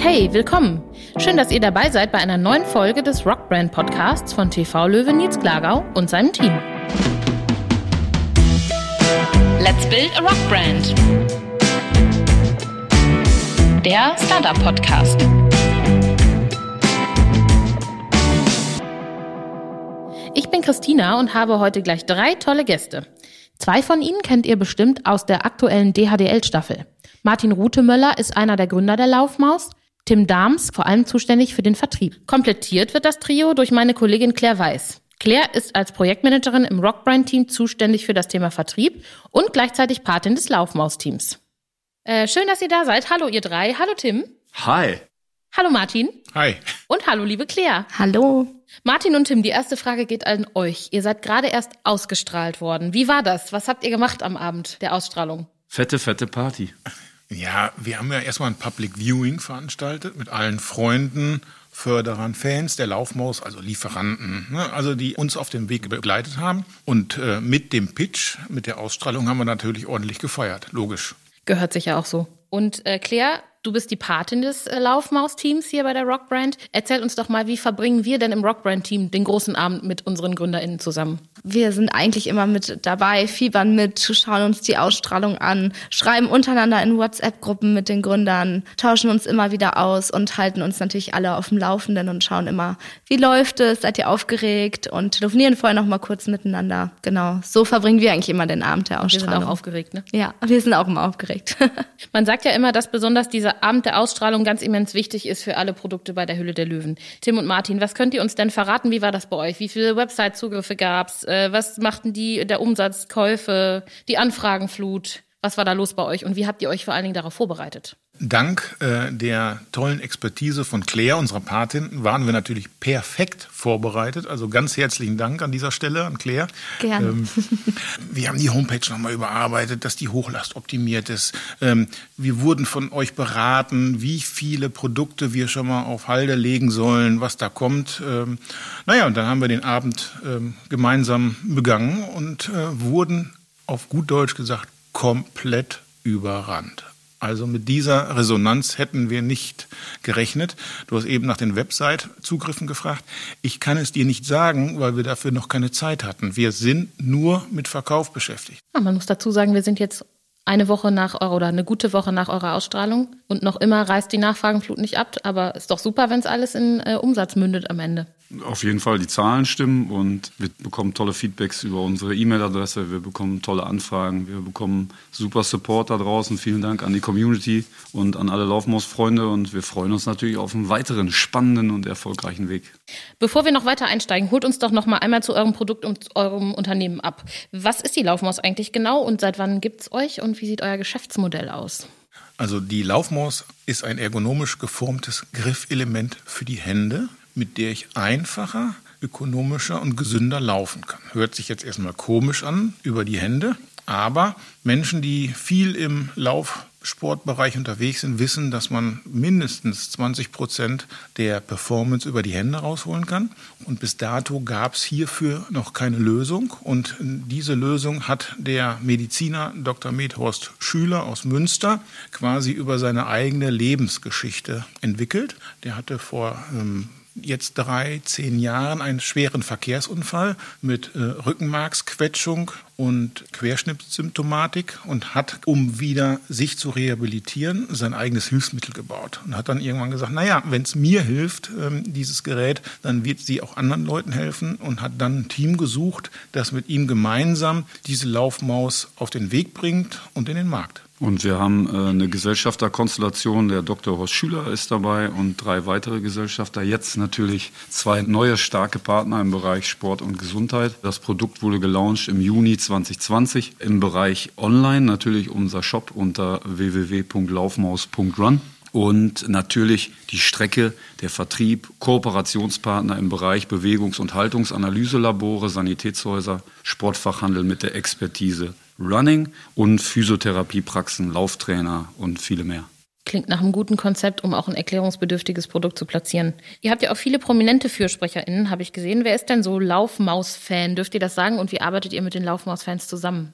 Hey, willkommen! Schön, dass ihr dabei seid bei einer neuen Folge des Rockbrand Podcasts von TV Löwe Nils Glagau und seinem Team. Let's build a rock brand. Der Startup Podcast. Ich bin Christina und habe heute gleich drei tolle Gäste. Zwei von ihnen kennt ihr bestimmt aus der aktuellen DHDL-Staffel. Martin Rutemöller ist einer der Gründer der Laufmaus, Tim Dahms vor allem zuständig für den Vertrieb. Komplettiert wird das Trio durch meine Kollegin Claire Weiß. Claire ist als Projektmanagerin im Rockbrand-Team zuständig für das Thema Vertrieb und gleichzeitig Patin des Laufmaus-Teams. Äh, schön, dass ihr da seid. Hallo ihr drei. Hallo Tim. Hi. Hallo Martin. Hi. Und hallo liebe Claire. Hallo. Martin und Tim, die erste Frage geht an euch. Ihr seid gerade erst ausgestrahlt worden. Wie war das? Was habt ihr gemacht am Abend der Ausstrahlung? Fette, fette Party. Ja, wir haben ja erstmal ein Public Viewing veranstaltet mit allen Freunden, Förderern, Fans der Laufmaus, also Lieferanten, ne, also die uns auf dem Weg begleitet haben. Und äh, mit dem Pitch, mit der Ausstrahlung haben wir natürlich ordentlich gefeiert, logisch. Gehört sich ja auch so. Und äh, Claire, Du bist die Patin des äh, Laufmaus-Teams hier bei der Rockbrand. Erzähl uns doch mal, wie verbringen wir denn im Rockbrand-Team den großen Abend mit unseren GründerInnen zusammen? Wir sind eigentlich immer mit dabei, fiebern mit, schauen uns die Ausstrahlung an, schreiben untereinander in WhatsApp-Gruppen mit den Gründern, tauschen uns immer wieder aus und halten uns natürlich alle auf dem Laufenden und schauen immer, wie läuft es, seid ihr aufgeregt und telefonieren vorher noch mal kurz miteinander. Genau, so verbringen wir eigentlich immer den Abend der Ausstrahlung. Wir sind auch aufgeregt, ne? Ja, wir sind auch immer aufgeregt. Man sagt ja immer, dass besonders dieser dieser Abend der Ausstrahlung ganz immens wichtig ist für alle Produkte bei der Hülle der Löwen. Tim und Martin, was könnt ihr uns denn verraten? Wie war das bei euch? Wie viele Website-Zugriffe gab's? Äh, was machten die, der Umsatz, Käufe, die Anfragenflut? Was war da los bei euch und wie habt ihr euch vor allen Dingen darauf vorbereitet? Dank äh, der tollen Expertise von Claire, unserer Patin, waren wir natürlich perfekt vorbereitet. Also ganz herzlichen Dank an dieser Stelle an Claire. Gerne. Ähm, wir haben die Homepage nochmal überarbeitet, dass die Hochlast optimiert ist. Ähm, wir wurden von euch beraten, wie viele Produkte wir schon mal auf Halde legen sollen, was da kommt. Ähm, naja, und dann haben wir den Abend ähm, gemeinsam begangen und äh, wurden auf gut Deutsch gesagt komplett überrannt. Also mit dieser Resonanz hätten wir nicht gerechnet. Du hast eben nach den Website-Zugriffen gefragt. Ich kann es dir nicht sagen, weil wir dafür noch keine Zeit hatten. Wir sind nur mit Verkauf beschäftigt. Ja, man muss dazu sagen, wir sind jetzt eine Woche nach eurer oder eine gute Woche nach eurer Ausstrahlung und noch immer reißt die Nachfragenflut nicht ab. Aber ist doch super, wenn es alles in äh, Umsatz mündet am Ende. Auf jeden Fall die Zahlen stimmen und wir bekommen tolle Feedbacks über unsere E-Mail-Adresse, wir bekommen tolle Anfragen, wir bekommen super Support da draußen. Vielen Dank an die Community und an alle Laufmaus-Freunde und wir freuen uns natürlich auf einen weiteren spannenden und erfolgreichen Weg. Bevor wir noch weiter einsteigen, holt uns doch noch mal einmal zu eurem Produkt und eurem Unternehmen ab. Was ist die Laufmaus eigentlich genau und seit wann gibt es euch und wie sieht euer Geschäftsmodell aus? Also die Laufmaus ist ein ergonomisch geformtes Griffelement für die Hände, mit der ich einfacher, ökonomischer und gesünder laufen kann. Hört sich jetzt erstmal komisch an über die Hände, aber Menschen, die viel im Lauf Sportbereich unterwegs sind, wissen, dass man mindestens 20 Prozent der Performance über die Hände rausholen kann. Und bis dato gab es hierfür noch keine Lösung. Und diese Lösung hat der Mediziner Dr. Medhorst Schüler aus Münster quasi über seine eigene Lebensgeschichte entwickelt. Der hatte vor ähm, jetzt drei, zehn Jahren einen schweren Verkehrsunfall mit äh, Rückenmarksquetschung und Querschnittssymptomatik und hat, um wieder sich zu rehabilitieren, sein eigenes Hilfsmittel gebaut und hat dann irgendwann gesagt, naja, wenn es mir hilft, ähm, dieses Gerät, dann wird sie auch anderen Leuten helfen und hat dann ein Team gesucht, das mit ihm gemeinsam diese Laufmaus auf den Weg bringt und in den Markt. Und wir haben äh, eine Gesellschafterkonstellation, der Dr. Horst Schüler ist dabei und drei weitere Gesellschafter. Jetzt natürlich zwei neue starke Partner im Bereich Sport und Gesundheit. Das Produkt wurde gelauncht im Juni 2020 im Bereich Online, natürlich unser Shop unter www.laufmaus.run. Und natürlich die Strecke, der Vertrieb, Kooperationspartner im Bereich Bewegungs- und Haltungsanalyselabore, Sanitätshäuser, Sportfachhandel mit der Expertise Running und Physiotherapiepraxen, Lauftrainer und viele mehr. Klingt nach einem guten Konzept, um auch ein erklärungsbedürftiges Produkt zu platzieren. Ihr habt ja auch viele prominente FürsprecherInnen, habe ich gesehen. Wer ist denn so Laufmaus-Fan? Dürft ihr das sagen? Und wie arbeitet ihr mit den Laufmaus-Fans zusammen?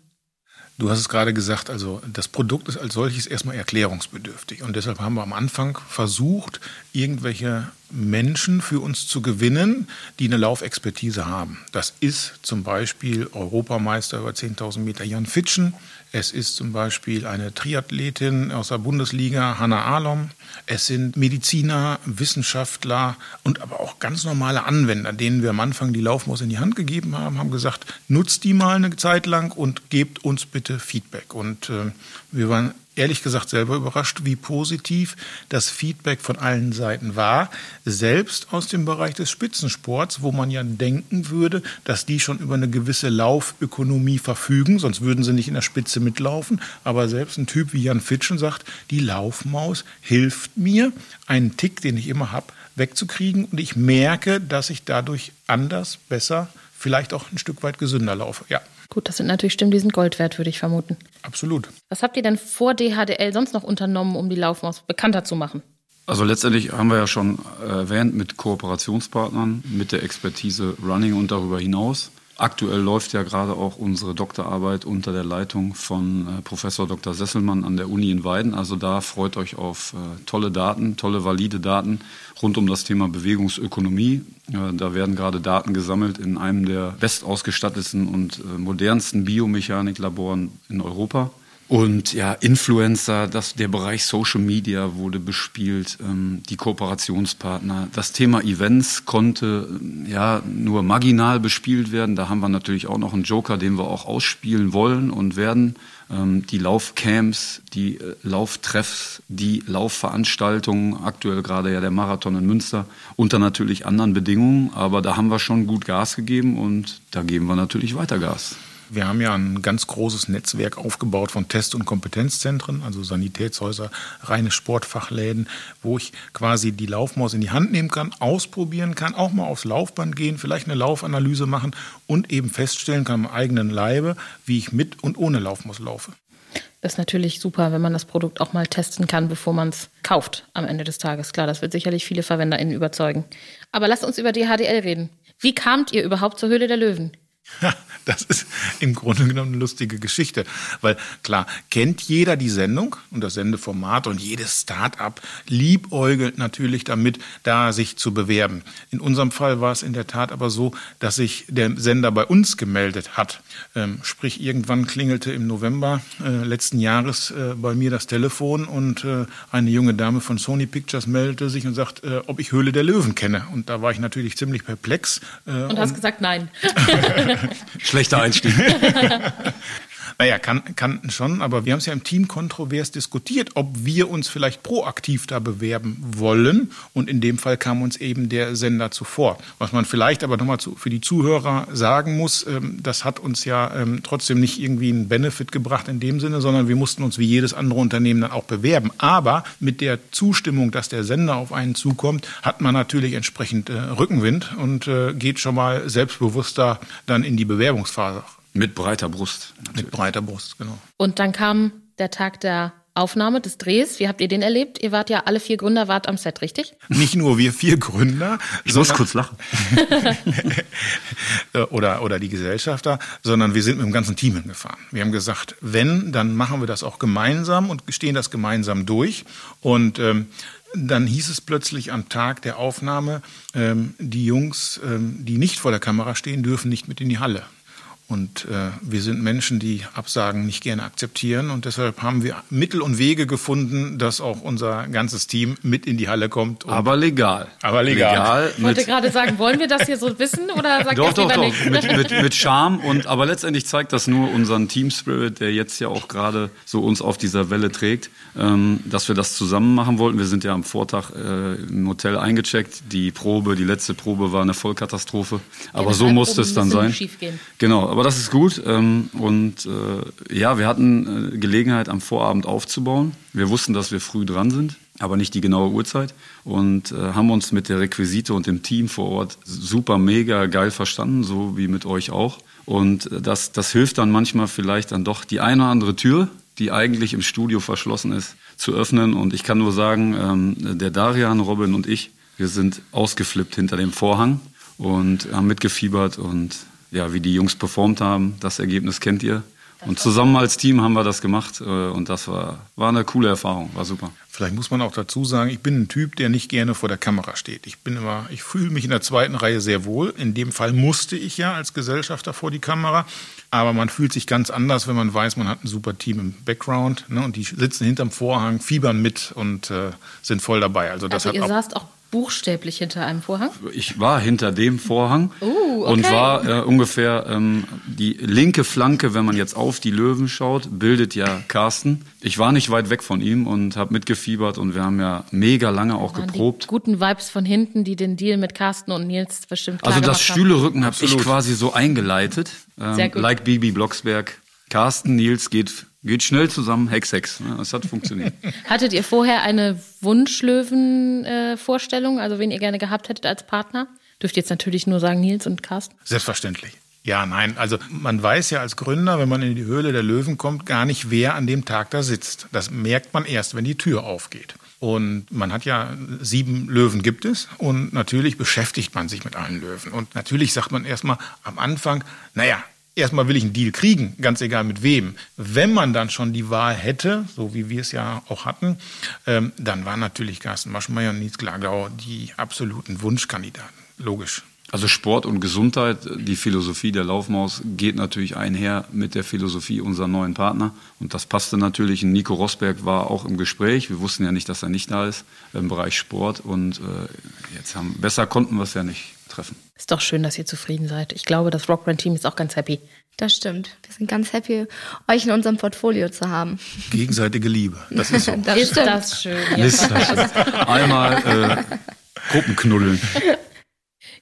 Du hast es gerade gesagt, also das Produkt ist als solches erstmal erklärungsbedürftig. Und deshalb haben wir am Anfang versucht, irgendwelche Menschen für uns zu gewinnen, die eine Laufexpertise haben. Das ist zum Beispiel Europameister über 10.000 Meter Jan Fitschen. Es ist zum Beispiel eine Triathletin aus der Bundesliga, Hanna Alom. Es sind Mediziner, Wissenschaftler und aber auch ganz normale Anwender, denen wir am Anfang die Laufmaus in die Hand gegeben haben, haben gesagt, nutzt die mal eine Zeit lang und gebt uns bitte Feedback. Und äh, wir waren ehrlich gesagt selber überrascht, wie positiv das Feedback von allen Seiten war. Selbst aus dem Bereich des Spitzensports, wo man ja denken würde, dass die schon über eine gewisse Laufökonomie verfügen, sonst würden sie nicht in der Spitze mitlaufen. Aber selbst ein Typ wie Jan Fitschen sagt, die Laufmaus hilft mir, einen Tick, den ich immer habe, wegzukriegen. Und ich merke, dass ich dadurch anders, besser, vielleicht auch ein Stück weit gesünder laufe. Ja. Gut, das sind natürlich Stimmen, die sind Gold wert, würde ich vermuten. Absolut. Was habt ihr denn vor DHDL sonst noch unternommen, um die Laufmaus bekannter zu machen? Also letztendlich haben wir ja schon erwähnt mit Kooperationspartnern, mit der Expertise Running und darüber hinaus. Aktuell läuft ja gerade auch unsere Doktorarbeit unter der Leitung von äh, Professor Dr. Sesselmann an der Uni in Weiden. Also da freut euch auf äh, tolle Daten, tolle valide Daten rund um das Thema Bewegungsökonomie. Äh, da werden gerade Daten gesammelt in einem der bestausgestattetsten und modernsten Biomechaniklaboren in Europa. Und ja, Influencer, das, der Bereich Social Media wurde bespielt, ähm, die Kooperationspartner. Das Thema Events konnte ähm, ja nur marginal bespielt werden. Da haben wir natürlich auch noch einen Joker, den wir auch ausspielen wollen und werden. Ähm, die Laufcamps, die äh, Lauftreffs, die Laufveranstaltungen, aktuell gerade ja der Marathon in Münster, unter natürlich anderen Bedingungen. Aber da haben wir schon gut Gas gegeben und da geben wir natürlich weiter Gas. Wir haben ja ein ganz großes Netzwerk aufgebaut von Test- und Kompetenzzentren, also Sanitätshäuser, reine Sportfachläden, wo ich quasi die Laufmaus in die Hand nehmen kann, ausprobieren kann, auch mal aufs Laufband gehen, vielleicht eine Laufanalyse machen und eben feststellen kann am eigenen Leibe, wie ich mit und ohne Laufmaus laufe. Das ist natürlich super, wenn man das Produkt auch mal testen kann, bevor man es kauft am Ende des Tages. Klar, das wird sicherlich viele VerwenderInnen überzeugen. Aber lasst uns über die HDL reden. Wie kamt ihr überhaupt zur Höhle der Löwen? Das ist im Grunde genommen eine lustige Geschichte, weil klar, kennt jeder die Sendung und das Sendeformat und jedes Start-up liebäugelt natürlich damit, da sich zu bewerben. In unserem Fall war es in der Tat aber so, dass sich der Sender bei uns gemeldet hat. Ähm, sprich, irgendwann klingelte im November äh, letzten Jahres äh, bei mir das Telefon und äh, eine junge Dame von Sony Pictures meldete sich und sagt, äh, ob ich Höhle der Löwen kenne. Und da war ich natürlich ziemlich perplex. Äh, und hast gesagt, nein. Schlechter Einstieg. Naja, kann, kann schon, aber wir haben es ja im Team kontrovers diskutiert, ob wir uns vielleicht proaktiv da bewerben wollen. Und in dem Fall kam uns eben der Sender zuvor. Was man vielleicht aber nochmal für die Zuhörer sagen muss, ähm, das hat uns ja ähm, trotzdem nicht irgendwie einen Benefit gebracht in dem Sinne, sondern wir mussten uns wie jedes andere Unternehmen dann auch bewerben. Aber mit der Zustimmung, dass der Sender auf einen zukommt, hat man natürlich entsprechend äh, Rückenwind und äh, geht schon mal selbstbewusster dann in die Bewerbungsphase. Mit breiter Brust. Natürlich. Mit breiter Brust, genau. Und dann kam der Tag der Aufnahme des Drehs. Wie habt ihr den erlebt? Ihr wart ja alle vier Gründer, wart am Set, richtig? Nicht nur wir vier Gründer. Ich muss kurz lachen. oder, oder die Gesellschafter, sondern wir sind mit dem ganzen Team hingefahren. Wir haben gesagt, wenn, dann machen wir das auch gemeinsam und stehen das gemeinsam durch. Und ähm, dann hieß es plötzlich am Tag der Aufnahme, ähm, die Jungs, ähm, die nicht vor der Kamera stehen, dürfen nicht mit in die Halle. Und äh, wir sind Menschen, die Absagen nicht gerne akzeptieren. Und deshalb haben wir Mittel und Wege gefunden, dass auch unser ganzes Team mit in die Halle kommt. aber legal. Aber legal. legal ich wollte gerade sagen, wollen wir das hier so wissen oder sagt doch, doch, doch. Nicht? Mit, mit, mit Charme. Und, aber letztendlich zeigt das nur unseren Team Spirit, der jetzt ja auch gerade so uns auf dieser Welle trägt, ähm, dass wir das zusammen machen wollten. Wir sind ja am Vortag äh, im Hotel eingecheckt. Die Probe, die letzte Probe war eine Vollkatastrophe. Aber ja, so musste es dann sein. Genau aber das ist gut. Ähm, und äh, ja, wir hatten äh, Gelegenheit, am Vorabend aufzubauen. Wir wussten, dass wir früh dran sind, aber nicht die genaue Uhrzeit. Und äh, haben uns mit der Requisite und dem Team vor Ort super, mega geil verstanden, so wie mit euch auch. Und das, das hilft dann manchmal vielleicht dann doch die eine oder andere Tür, die eigentlich im Studio verschlossen ist, zu öffnen. Und ich kann nur sagen, ähm, der Darian, Robin und ich, wir sind ausgeflippt hinter dem Vorhang und haben mitgefiebert und ja, wie die Jungs performt haben, das Ergebnis kennt ihr. Und zusammen als Team haben wir das gemacht äh, und das war, war eine coole Erfahrung, war super. Vielleicht muss man auch dazu sagen, ich bin ein Typ, der nicht gerne vor der Kamera steht. Ich bin immer, ich fühle mich in der zweiten Reihe sehr wohl. In dem Fall musste ich ja als Gesellschafter vor die Kamera. Aber man fühlt sich ganz anders, wenn man weiß, man hat ein super Team im Background ne, und die sitzen hinterm Vorhang, fiebern mit und äh, sind voll dabei. Also das also hat ihr saßt auch buchstäblich hinter einem Vorhang? Ich war hinter dem Vorhang Uh, okay. und war äh, ungefähr ähm, die linke Flanke, wenn man jetzt auf die Löwen schaut, bildet ja Carsten. Ich war nicht weit weg von ihm und habe mitgefiebert und wir haben ja mega lange auch Waren geprobt. Die guten Vibes von hinten, die den Deal mit Carsten und Nils bestimmt klar Also das. Stühlerücken habe ich quasi so eingeleitet. Ähm, Sehr gut. Like Bibi Blocksberg. Carsten, Nils geht, geht schnell zusammen, Hex, Hex. Ne? Das hat funktioniert. Hattet ihr vorher eine Wunschlöwen-Vorstellung, also wen ihr gerne gehabt hättet als Partner? Dürft ihr jetzt natürlich nur sagen Nils und Carsten. Selbstverständlich. Ja, nein, also man weiß ja als Gründer, wenn man in die Höhle der Löwen kommt, gar nicht, wer an dem Tag da sitzt. Das merkt man erst, wenn die Tür aufgeht. Und man hat ja sieben Löwen gibt es und natürlich beschäftigt man sich mit allen Löwen. Und natürlich sagt man erstmal am Anfang, naja, erstmal will ich einen Deal kriegen, ganz egal mit wem. Wenn man dann schon die Wahl hätte, so wie wir es ja auch hatten, ähm, dann waren natürlich Carsten Maschmeyer und Nils Glagau die absoluten Wunschkandidaten. Logisch. Also Sport und Gesundheit, die Philosophie der Laufmaus geht natürlich einher mit der Philosophie unserer neuen Partner. Und das passte natürlich. Nico Rosberg war auch im Gespräch. Wir wussten ja nicht, dass er nicht da ist im Bereich Sport. Und äh, jetzt haben besser konnten wir es ja nicht treffen. Ist doch schön, dass ihr zufrieden seid. Ich glaube, das Rockbrand-Team ist auch ganz happy. Das stimmt. Wir sind ganz happy, euch in unserem Portfolio zu haben. Gegenseitige Liebe. Das ist so. Das ist das schön. Ist das schön. Einmal äh, Gruppenknuddeln.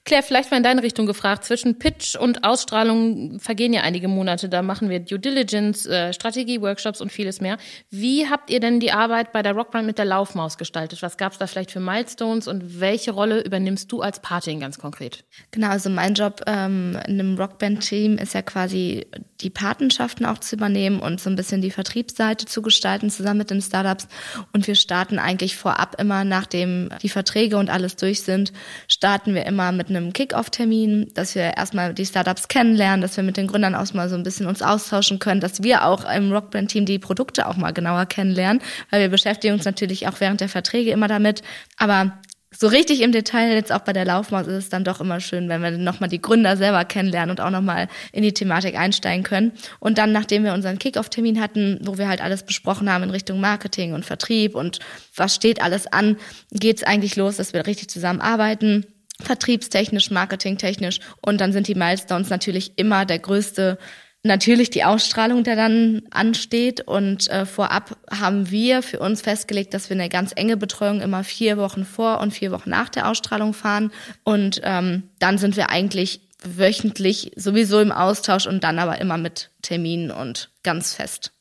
Claire, vielleicht mal in deine Richtung gefragt. Zwischen Pitch und Ausstrahlung vergehen ja einige Monate. Da machen wir Due Diligence, äh, Strategie, Workshops und vieles mehr. Wie habt ihr denn die Arbeit bei der Rockbrand mit der Laufmaus gestaltet? Was gab es da vielleicht für Milestones und welche Rolle übernimmst du als Patin ganz konkret? Genau, also mein Job ähm, in einem Rockband-Team ist ja quasi die Patenschaften auch zu übernehmen und so ein bisschen die Vertriebsseite zu gestalten, zusammen mit den Startups. Und wir starten eigentlich vorab immer, nachdem die Verträge und alles durch sind, starten wir immer mit einem Kick-Off-Termin, dass wir erstmal die Startups kennenlernen, dass wir mit den Gründern auch mal so ein bisschen uns austauschen können, dass wir auch im Rockband-Team die Produkte auch mal genauer kennenlernen, weil wir beschäftigen uns natürlich auch während der Verträge immer damit. Aber so richtig im Detail, jetzt auch bei der Laufmaus, ist es dann doch immer schön, wenn wir nochmal die Gründer selber kennenlernen und auch nochmal in die Thematik einsteigen können. Und dann, nachdem wir unseren Kick-Off-Termin hatten, wo wir halt alles besprochen haben in Richtung Marketing und Vertrieb und was steht alles an, geht's eigentlich los, dass wir richtig zusammenarbeiten vertriebstechnisch, marketingtechnisch. Und dann sind die Milestones natürlich immer der größte Natürlich die Ausstrahlung, der dann ansteht. Und äh, vorab haben wir für uns festgelegt, dass wir eine ganz enge Betreuung immer vier Wochen vor und vier Wochen nach der Ausstrahlung fahren. Und ähm, dann sind wir eigentlich wöchentlich sowieso im Austausch und dann aber immer mit Terminen und ganz fest.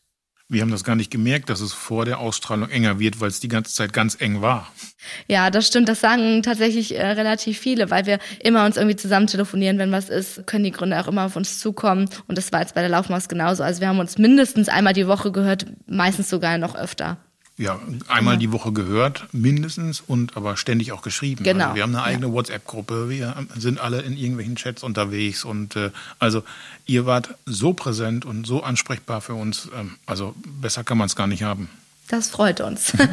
Wir haben das gar nicht gemerkt, dass es vor der Ausstrahlung enger wird, weil es die ganze Zeit ganz eng war. Ja, das stimmt. Das sagen tatsächlich äh, relativ viele, weil wir immer uns irgendwie zusammen telefonieren, wenn was ist, können die Gründer auch immer auf uns zukommen. Und das war jetzt bei der Laufmaus genauso. Also wir haben uns mindestens einmal die Woche gehört, meistens sogar noch öfter. Ja, einmal die Woche gehört, mindestens, und aber ständig auch geschrieben. Genau. Also wir haben eine eigene WhatsApp-Gruppe, wir sind alle in irgendwelchen Chats unterwegs und äh, also ihr wart so präsent und so ansprechbar für uns. Ähm, also besser kann man es gar nicht haben. Das freut uns.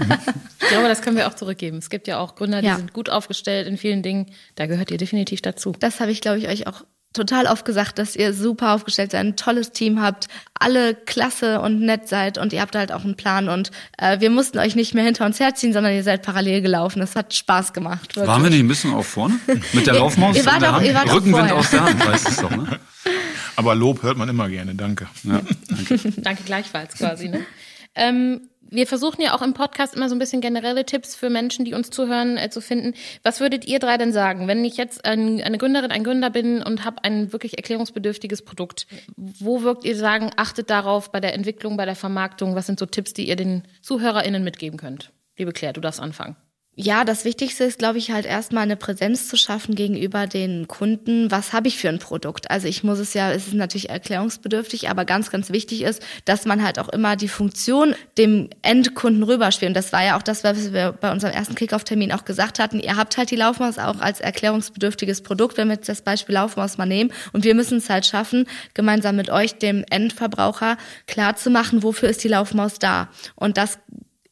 Ich glaube, das können wir auch zurückgeben. Es gibt ja auch Gründer, die Ja. sind gut aufgestellt in vielen Dingen. Da gehört ihr definitiv dazu. Das habe ich, glaube ich, euch auch total oft gesagt, dass ihr super aufgestellt seid, ein tolles Team habt, alle klasse und nett seid und ihr habt halt auch einen Plan und äh, wir mussten euch nicht mehr hinter uns herziehen, sondern ihr seid parallel gelaufen. Das hat Spaß gemacht. Wirklich. Waren wir nicht ein bisschen auch vorne? Mit der Laufmaus ihr wart in der auch- Hand? ihr wart auch Rückenwind vorher. aus der Hand, weißt du es doch, ne? Aber Lob hört man immer gerne, danke. Ja, danke. Danke gleichfalls quasi. Ne? Ähm, wir versuchen ja auch im Podcast immer so ein bisschen generelle Tipps für Menschen, die uns zuhören, äh, zu finden. Was würdet ihr drei denn sagen, wenn ich jetzt ein, eine Gründerin, ein Gründer bin und habe ein wirklich erklärungsbedürftiges Produkt? Wo würdet ihr sagen, achtet darauf bei der Entwicklung, bei der Vermarktung? Was sind so Tipps, die ihr den ZuhörerInnen mitgeben könnt? Liebe Claire, du darfst anfangen. Ja, das Wichtigste ist, glaube ich, halt erstmal eine Präsenz zu schaffen gegenüber den Kunden. Was habe ich für ein Produkt? Also ich muss es ja, es ist natürlich erklärungsbedürftig, aber ganz, ganz wichtig ist, dass man halt auch immer die Funktion dem Endkunden rüberspielt. Und das war ja auch das, was wir bei unserem ersten Kickoff-Termin auch gesagt hatten. Ihr habt halt die Laufmaus auch als erklärungsbedürftiges Produkt, wenn wir jetzt das Beispiel Laufmaus mal nehmen. Und wir müssen es halt schaffen, gemeinsam mit euch, dem Endverbraucher, klar zu machen, wofür ist die Laufmaus da. Und das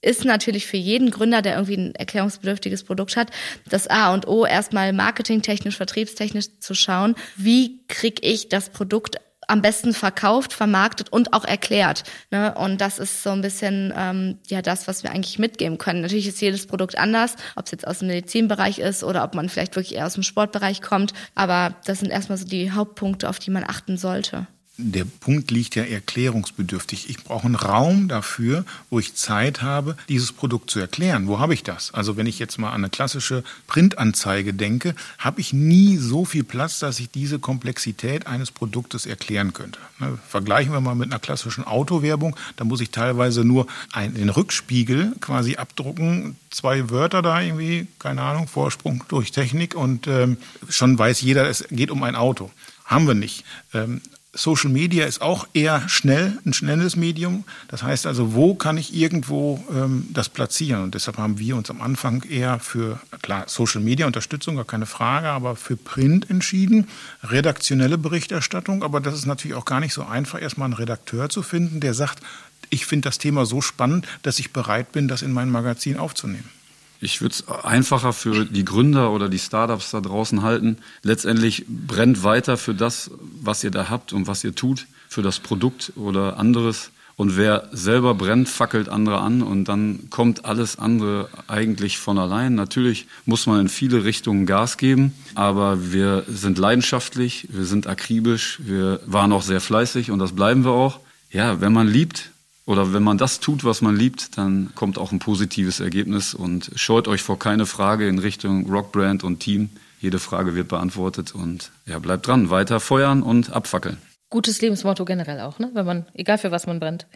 ist natürlich für jeden Gründer, der irgendwie ein erklärungsbedürftiges Produkt hat, das A und O erstmal marketingtechnisch, vertriebstechnisch zu schauen, wie kriege ich das Produkt am besten verkauft, vermarktet und auch erklärt. Ne? Und das ist so ein bisschen ähm, ja das, was wir eigentlich mitgeben können. Natürlich ist jedes Produkt anders, ob es jetzt aus dem Medizinbereich ist oder ob man vielleicht wirklich eher aus dem Sportbereich kommt. Aber das sind erstmal so die Hauptpunkte, auf die man achten sollte der Punkt liegt ja erklärungsbedürftig. Ich brauche einen Raum dafür, wo ich Zeit habe, dieses Produkt zu erklären. Wo habe ich das? Also wenn ich jetzt mal an eine klassische Printanzeige denke, habe ich nie so viel Platz, dass ich diese Komplexität eines Produktes erklären könnte. Ne, vergleichen wir mal mit einer klassischen Autowerbung, da muss ich teilweise nur einen Rückspiegel quasi abdrucken, zwei Wörter da irgendwie, keine Ahnung, Vorsprung durch Technik und ähm, schon weiß jeder, es geht um ein Auto. Haben wir nicht. Social Media ist auch eher schnell, ein schnelles Medium. Das heißt also, wo kann ich irgendwo ähm, das platzieren? Und deshalb haben wir uns am Anfang eher für, klar, Social Media Unterstützung, gar keine Frage, aber für Print entschieden. Redaktionelle Berichterstattung, aber das ist natürlich auch gar nicht so einfach, erstmal einen Redakteur zu finden, der sagt, ich finde das Thema so spannend, dass ich bereit bin, das in mein Magazin aufzunehmen. Ich würde es einfacher für die Gründer oder die Startups da draußen halten. Letztendlich brennt weiter für das, was ihr da habt und was ihr tut, für das Produkt oder anderes. Und wer selber brennt, fackelt andere an und dann kommt alles andere eigentlich von allein. Natürlich muss man in viele Richtungen Gas geben, aber wir sind leidenschaftlich, wir sind akribisch, wir waren auch sehr fleißig und das bleiben wir auch. Ja, wenn man liebt, oder wenn man das tut, was man liebt, dann kommt auch ein positives Ergebnis und scheut euch vor keine Frage in Richtung Rockbrand und Team. Jede Frage wird beantwortet und ja, bleibt dran, weiter feuern und abfackeln. Gutes Lebensmotto generell auch, ne? Wenn man, egal für was man brennt.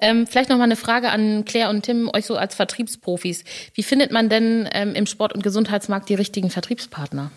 Ähm, vielleicht noch mal eine Frage an Claire und Tim, euch so als Vertriebsprofis. Wie findet man denn ähm, im Sport- und Gesundheitsmarkt die richtigen Vertriebspartner?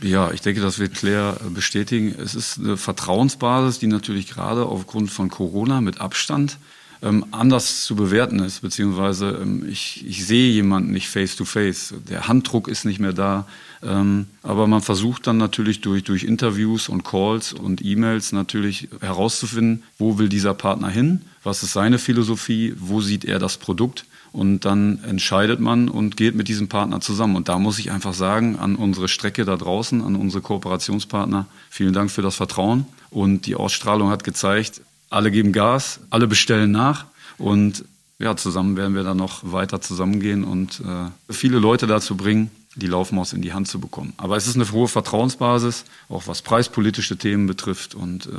Ja, ich denke, das wird Claire bestätigen. Es ist eine Vertrauensbasis, die natürlich gerade aufgrund von Corona mit Abstand ähm, anders zu bewerten ist, beziehungsweise ähm, ich, ich sehe jemanden nicht face to face. Der Handdruck ist nicht mehr da. Ähm, aber man versucht dann natürlich durch, durch Interviews und Calls und E-Mails natürlich herauszufinden, wo will dieser Partner hin, was ist seine Philosophie, wo sieht er das Produkt. Und dann entscheidet man und geht mit diesem Partner zusammen. Und da muss ich einfach sagen, an unsere Strecke da draußen, an unsere Kooperationspartner, vielen Dank für das Vertrauen. Und die Ausstrahlung hat gezeigt, alle geben Gas, alle bestellen nach und ja, zusammen werden wir dann noch weiter zusammengehen und äh, viele Leute dazu bringen, die Laufmaus in die Hand zu bekommen. Aber es ist eine hohe Vertrauensbasis, auch was preispolitische Themen betrifft. Und, äh,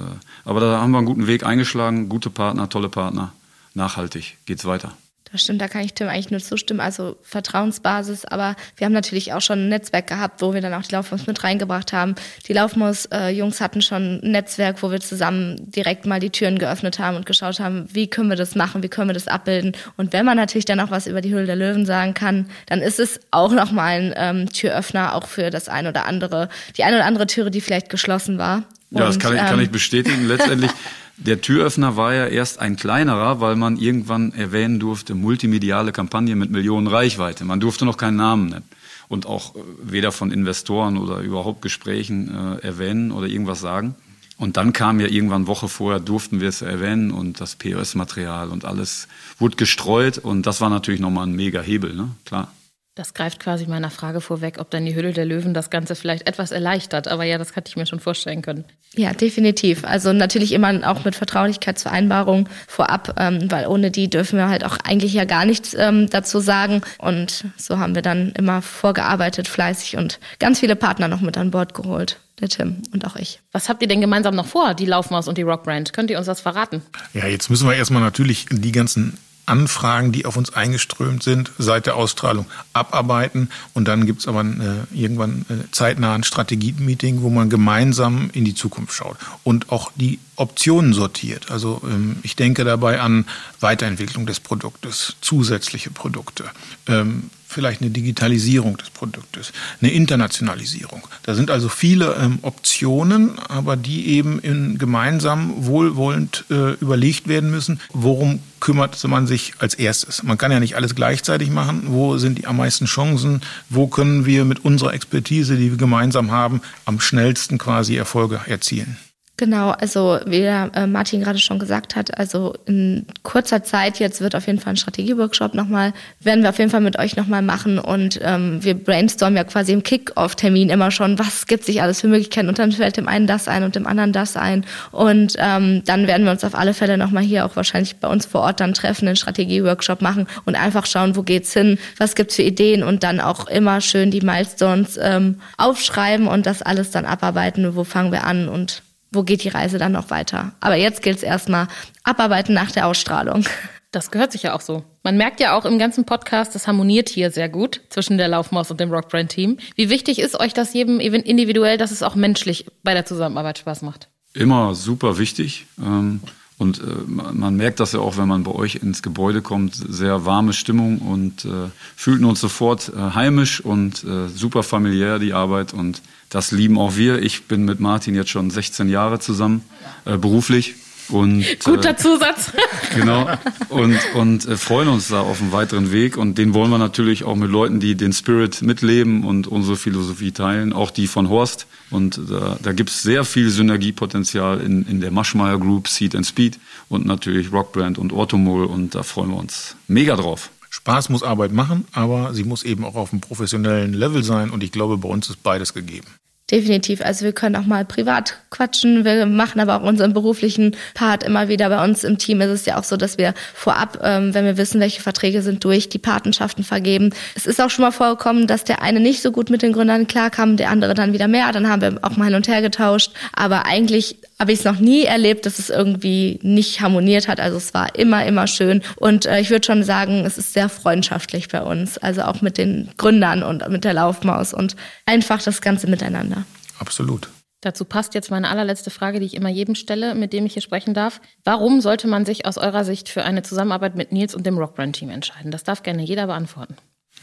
aber da haben wir einen guten Weg eingeschlagen, gute Partner, tolle Partner. Nachhaltig geht's weiter. Das stimmt, da kann ich Tim eigentlich nur zustimmen. Also Vertrauensbasis, aber wir haben natürlich auch schon ein Netzwerk gehabt, wo wir dann auch die Laufmaus mit reingebracht haben. Die Laufmaus-Jungs hatten schon ein Netzwerk, wo wir zusammen direkt mal die Türen geöffnet haben und geschaut haben, wie können wir das machen, wie können wir das abbilden. Und wenn man natürlich dann auch was über die Hülle der Löwen sagen kann, dann ist es auch nochmal ein ähm, Türöffner auch für das ein oder andere, die eine oder andere Türe, die vielleicht geschlossen war. Ja, und, das kann ich, kann ich ähm, bestätigen. Letztendlich Der Türöffner war ja erst ein kleinerer, weil man irgendwann erwähnen durfte, multimediale Kampagne mit Millionen Reichweite. Man durfte noch keinen Namen nennen und auch äh, weder von Investoren oder überhaupt Gesprächen äh, erwähnen oder irgendwas sagen. Und dann kam ja irgendwann Woche vorher, durften wir es erwähnen und das POS-Material und alles wurde gestreut und das war natürlich nochmal ein mega Hebel, ne? klar. Das greift quasi meiner Frage vorweg, ob dann die Hülle der Löwen das Ganze vielleicht etwas erleichtert. Aber ja, das hatte ich mir schon vorstellen können. Ja, definitiv. Also natürlich immer auch mit Vertraulichkeitsvereinbarung vorab, ähm, weil ohne die dürfen wir halt auch eigentlich ja gar nichts ähm, dazu sagen. Und so haben wir dann immer vorgearbeitet, fleißig und ganz viele Partner noch mit an Bord geholt der Tim und auch ich. Was habt ihr denn gemeinsam noch vor, die Laufmaus und die Rockbrand? Könnt ihr uns das verraten? Ja, jetzt müssen wir erstmal natürlich die ganzen Anfragen, die auf uns eingeströmt sind, seit der Ausstrahlung abarbeiten. Und dann gibt's aber äh, irgendwann äh, zeitnah ein Strategie-Meeting, wo man gemeinsam in die Zukunft schaut. Und auch die Optionen sortiert. Also ähm, ich denke dabei an Weiterentwicklung des Produktes, zusätzliche Produkte, ähm, vielleicht eine Digitalisierung des Produktes, eine Internationalisierung. Da sind also viele ähm, Optionen, aber die eben in gemeinsam wohlwollend äh, überlegt werden müssen. Worum kümmert man sich als erstes? Man kann ja nicht alles gleichzeitig machen. Wo sind die am meisten Chancen? Wo können wir mit unserer Expertise, die wir gemeinsam haben, am schnellsten quasi Erfolge erzielen? Genau, also wie der, äh, Martin gerade schon gesagt hat, also in kurzer Zeit jetzt wird auf jeden Fall ein Strategieworkshop nochmal, werden wir auf jeden Fall mit euch nochmal machen und ähm, wir brainstormen ja quasi im Kick-Off-Termin immer schon, was gibt sich alles für Möglichkeiten und dann fällt dem einen das ein und dem anderen das ein und ähm, dann werden wir uns auf alle Fälle nochmal hier auch wahrscheinlich bei uns vor Ort dann treffen, einen Strategieworkshop machen und einfach schauen, wo geht's hin, was gibt's für Ideen und dann auch immer schön die Milestones ähm, aufschreiben und das alles dann abarbeiten, wo fangen wir an und wo geht die Reise dann noch weiter. Aber jetzt gilt es erstmal abarbeiten nach der Ausstrahlung. Das gehört sich ja auch so. Man merkt ja auch im ganzen Podcast, das harmoniert hier sehr gut zwischen der Laufmaus und dem Rockbrand-Team. Wie wichtig ist euch das jedem individuell, dass es auch menschlich bei der Zusammenarbeit Spaß macht? Immer super wichtig. Ähm, und äh, man merkt das ja auch, wenn man bei euch ins Gebäude kommt, sehr warme Stimmung und äh, fühlten uns sofort äh, heimisch und super familiär die Arbeit und das lieben auch wir. Ich bin mit Martin jetzt schon 16 Jahre zusammen, äh, beruflich. Und, Guter äh, Zusatz. genau. Und, und äh, freuen uns da auf einen weiteren Weg. Und den wollen wir natürlich auch mit Leuten, die den Spirit mitleben und unsere Philosophie teilen, auch die von Horst. Und da, da gibt es sehr viel Synergiepotenzial in, in der Maschmeyer Group, Seed and Speed und natürlich Rockbrand und Ortomol. Und da freuen wir uns mega drauf. Spaß muss Arbeit machen, aber sie muss eben auch auf einem professionellen Level sein und ich glaube, bei uns ist beides gegeben. Definitiv. Also wir können auch mal privat quatschen. Wir machen aber auch unseren beruflichen Part immer wieder. Bei uns im Team ist es ja auch so, dass wir vorab, ähm, wenn wir wissen, welche Verträge sind durch, die Patenschaften vergeben. Es ist auch schon mal vorgekommen, dass der eine nicht so gut mit den Gründern klarkam, der andere dann wieder mehr. Dann haben wir auch mal hin und her getauscht. Aber eigentlich habe ich es noch nie erlebt, dass es irgendwie nicht harmoniert hat. Also es war immer, immer schön. Und äh, ich würde schon sagen, es ist sehr freundschaftlich bei uns. Also auch mit den Gründern und mit der Laufmaus und einfach das Ganze miteinander. Absolut. Dazu passt jetzt meine allerletzte Frage, die ich immer jedem stelle, mit dem ich hier sprechen darf. Warum sollte man sich aus eurer Sicht für eine Zusammenarbeit mit Nils und dem Rockbrand-Team entscheiden? Das darf gerne jeder beantworten.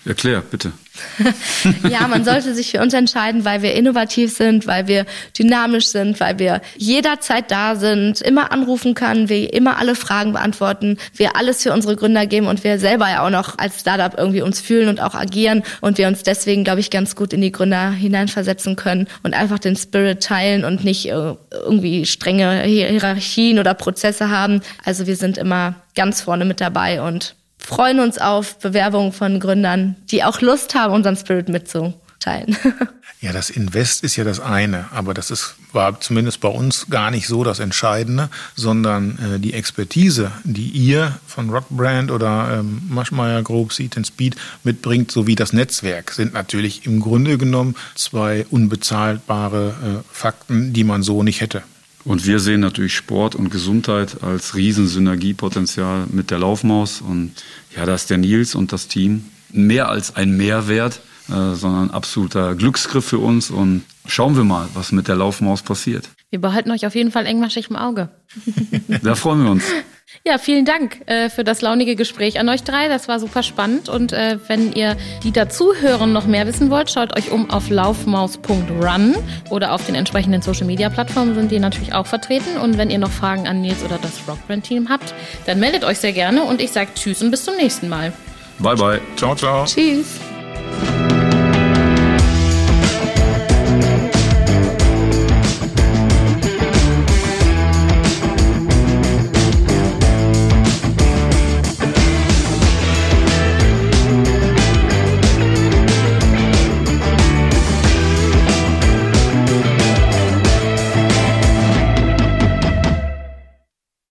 Erklär, bitte. ja, man sollte sich für uns entscheiden, weil wir innovativ sind, weil wir dynamisch sind, weil wir jederzeit da sind, immer anrufen können, wir immer alle Fragen beantworten, wir alles für unsere Gründer geben und wir selber ja auch noch als Startup irgendwie uns fühlen und auch agieren und wir uns deswegen, glaube ich, ganz gut in die Gründer hineinversetzen können und einfach den Spirit teilen und nicht äh, irgendwie strenge Hierarchien oder Prozesse haben. Also wir sind immer ganz vorne mit dabei und freuen uns auf Bewerbungen von Gründern, die auch Lust haben, unseren Spirit mitzuteilen. Ja, das Invest ist ja das eine, aber das ist, war zumindest bei uns gar nicht so das Entscheidende, sondern äh, die Expertise, die ihr von Rockbrand oder ähm, Maschmeyer Group, Seed and Speed mitbringt, sowie das Netzwerk, sind natürlich im Grunde genommen zwei unbezahlbare äh, Fakten, die man so nicht hätte. Und wir sehen natürlich Sport und Gesundheit als Riesensynergiepotenzial mit der Laufmaus. Und ja, da ist der Nils und das Team mehr als ein Mehrwert, äh, sondern absoluter Glücksgriff für uns. Und schauen wir mal, was mit der Laufmaus passiert. Wir behalten euch auf jeden Fall engmaschig im Auge. da freuen wir uns. Ja, vielen Dank äh, für das launige Gespräch an euch drei. Das war super spannend. Und äh, wenn ihr die dazuhören noch mehr wissen wollt, schaut euch um auf laufmaus.run oder auf den entsprechenden Social Media Plattformen sind die natürlich auch vertreten. Und wenn ihr noch Fragen an Nils oder das Rockbrand Team habt, dann meldet euch sehr gerne und ich sage Tschüss und bis zum nächsten Mal. Bye bye. Ciao, ciao. Tschüss.